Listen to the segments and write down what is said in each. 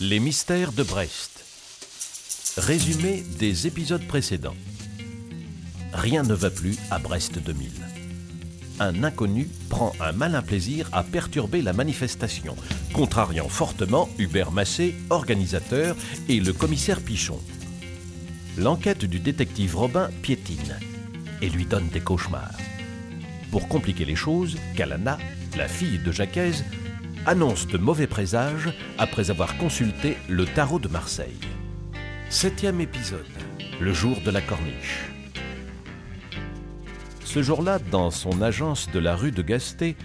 Les mystères de Brest. Résumé des épisodes précédents. Rien ne va plus à Brest 2000. Un inconnu prend un malin plaisir à perturber la manifestation, contrariant fortement Hubert Massé, organisateur, et le commissaire Pichon. L'enquête du détective Robin piétine et lui donne des cauchemars. Pour compliquer les choses, Kalana, la fille de Jacques, annonce de mauvais présages après avoir consulté le tarot de Marseille. Septième épisode, le jour de la corniche. Ce jour-là, dans son agence de la rue de Gasté,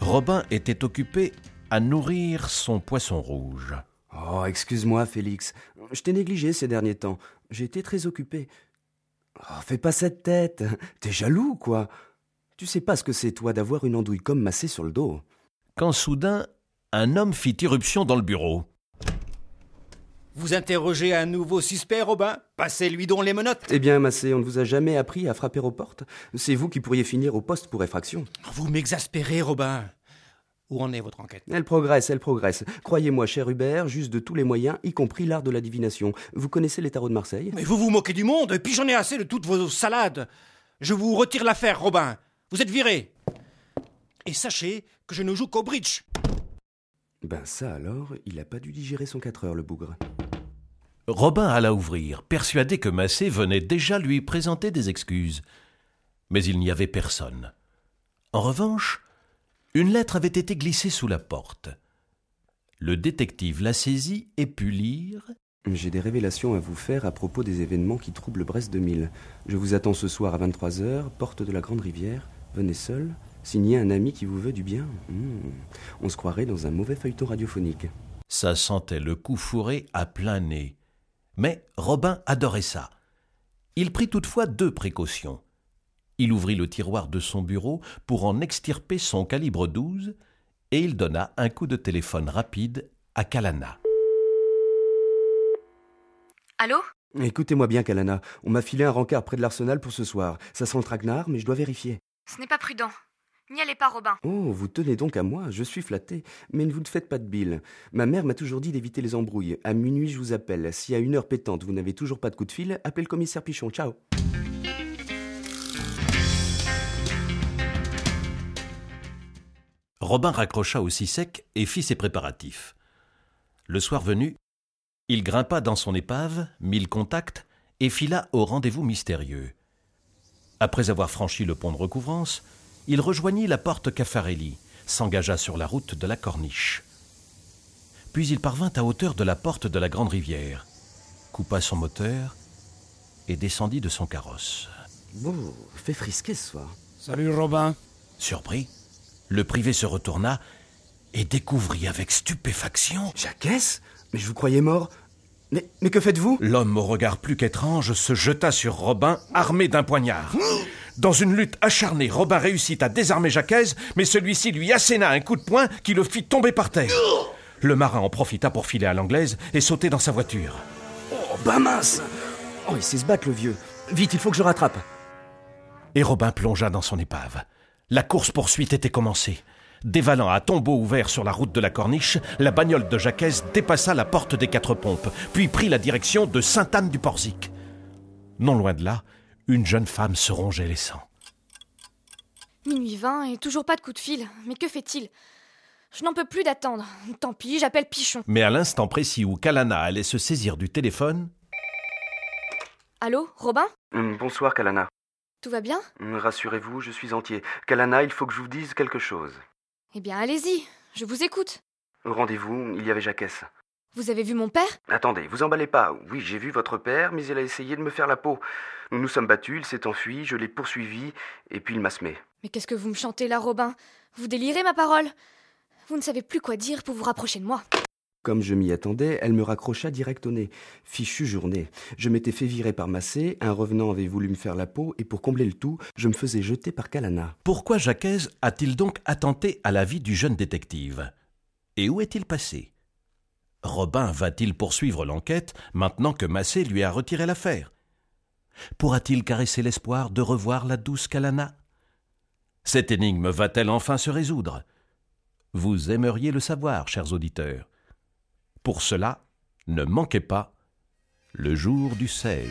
Robin était occupé à nourrir son poisson rouge. Oh, excuse-moi, Félix. Je t'ai négligé ces derniers temps. J'ai été très occupé. Oh, fais pas cette tête. T'es jaloux, quoi. Tu sais pas ce que c'est, toi, d'avoir une andouille comme massée sur le dos quand soudain un homme fit irruption dans le bureau. Vous interrogez un nouveau suspect, Robin? Passez-lui donc les menottes Eh bien, Massé, on ne vous a jamais appris à frapper aux portes C'est vous qui pourriez finir au poste pour effraction. Vous m'exaspérez, Robin où en est votre enquête? Elle progresse, elle progresse. Croyez-moi, cher Hubert, juste de tous les moyens, y compris l'art de la divination. Vous connaissez les tarots de Marseille? Mais vous vous moquez du monde, et puis j'en ai assez de toutes vos salades. Je vous retire l'affaire, Robin. Vous êtes viré. Et sachez que je ne joue qu'au bridge. Ben ça alors, il n'a pas dû digérer son 4 heures, le bougre. Robin alla ouvrir, persuadé que Massé venait déjà lui présenter des excuses. Mais il n'y avait personne. En revanche, une lettre avait été glissée sous la porte. Le détective la saisit et put lire J'ai des révélations à vous faire à propos des événements qui troublent Brest 2000. Je vous attends ce soir à 23h, porte de la Grande Rivière. Venez seul, Signer un ami qui vous veut du bien hmm. On se croirait dans un mauvais feuilleton radiophonique. Ça sentait le coup fourré à plein nez. Mais Robin adorait ça. Il prit toutefois deux précautions. Il ouvrit le tiroir de son bureau pour en extirper son calibre 12 et il donna un coup de téléphone rapide à Kalana. Allô? Écoutez-moi bien, Kalana. On m'a filé un rencard près de l'arsenal pour ce soir. Ça sent le traquenard, mais je dois vérifier. Ce n'est pas prudent. N'y allez pas, Robin. Oh, vous tenez donc à moi, je suis flatté. Mais ne vous ne faites pas de bile. Ma mère m'a toujours dit d'éviter les embrouilles. À minuit, je vous appelle. Si à une heure pétante, vous n'avez toujours pas de coup de fil, appelez le commissaire Pichon. Ciao. Robin raccrocha aussi sec et fit ses préparatifs. Le soir venu, il grimpa dans son épave, mit le contact et fila au rendez-vous mystérieux. Après avoir franchi le pont de recouvrance, il rejoignit la porte Caffarelli, s'engagea sur la route de la Corniche. Puis il parvint à hauteur de la porte de la Grande Rivière, coupa son moteur et descendit de son carrosse. Bon, fait frisquer ce soir. Salut Robin. Surpris, le privé se retourna et découvrit avec stupéfaction. Jacques Mais je vous croyais mort. Mais, mais que faites-vous? L'homme au regard plus qu'étrange se jeta sur Robin, armé d'un poignard. Dans une lutte acharnée, Robin réussit à désarmer Jacques, mais celui-ci lui asséna un coup de poing qui le fit tomber par terre. Le marin en profita pour filer à l'anglaise et sauter dans sa voiture. Oh, bah mince Oh, il sait se battre, le vieux. Vite, il faut que je rattrape. Et Robin plongea dans son épave. La course-poursuite était commencée. Dévalant à tombeau ouvert sur la route de la Corniche, la bagnole de Jacques dépassa la porte des quatre pompes, puis prit la direction de Sainte-Anne-du-Porzic. Non loin de là, une jeune femme se rongeait les sangs. Minuit 20 et toujours pas de coup de fil. Mais que fait-il? Je n'en peux plus d'attendre. Tant pis, j'appelle Pichon. Mais à l'instant précis où Kalana allait se saisir du téléphone. Allô, Robin? Hum, Bonsoir, Kalana. Tout va bien? Hum, Rassurez-vous, je suis entier. Kalana, il faut que je vous dise quelque chose. Eh bien, allez-y, je vous écoute. Rendez-vous, il y avait Jacques. Vous avez vu mon père? Attendez, vous emballez pas. Oui, j'ai vu votre père, mais il a essayé de me faire la peau. Nous nous sommes battus, il s'est enfui, je l'ai poursuivi, et puis il m'a semé. Mais qu'est-ce que vous me chantez là, Robin? Vous délirez, ma parole? Vous ne savez plus quoi dire pour vous rapprocher de moi. Comme je m'y attendais, elle me raccrocha direct au nez. Fichue journée. Je m'étais fait virer par Massé, un revenant avait voulu me faire la peau, et pour combler le tout, je me faisais jeter par Calana. Pourquoi Jacques a-t-il donc attenté à la vie du jeune détective? Et où est-il passé? Robin va-t-il poursuivre l'enquête maintenant que Massé lui a retiré l'affaire? Pourra-t-il caresser l'espoir de revoir la douce Kalana? Cette énigme va-t-elle enfin se résoudre? Vous aimeriez le savoir, chers auditeurs. Pour cela, ne manquez pas le jour du 16.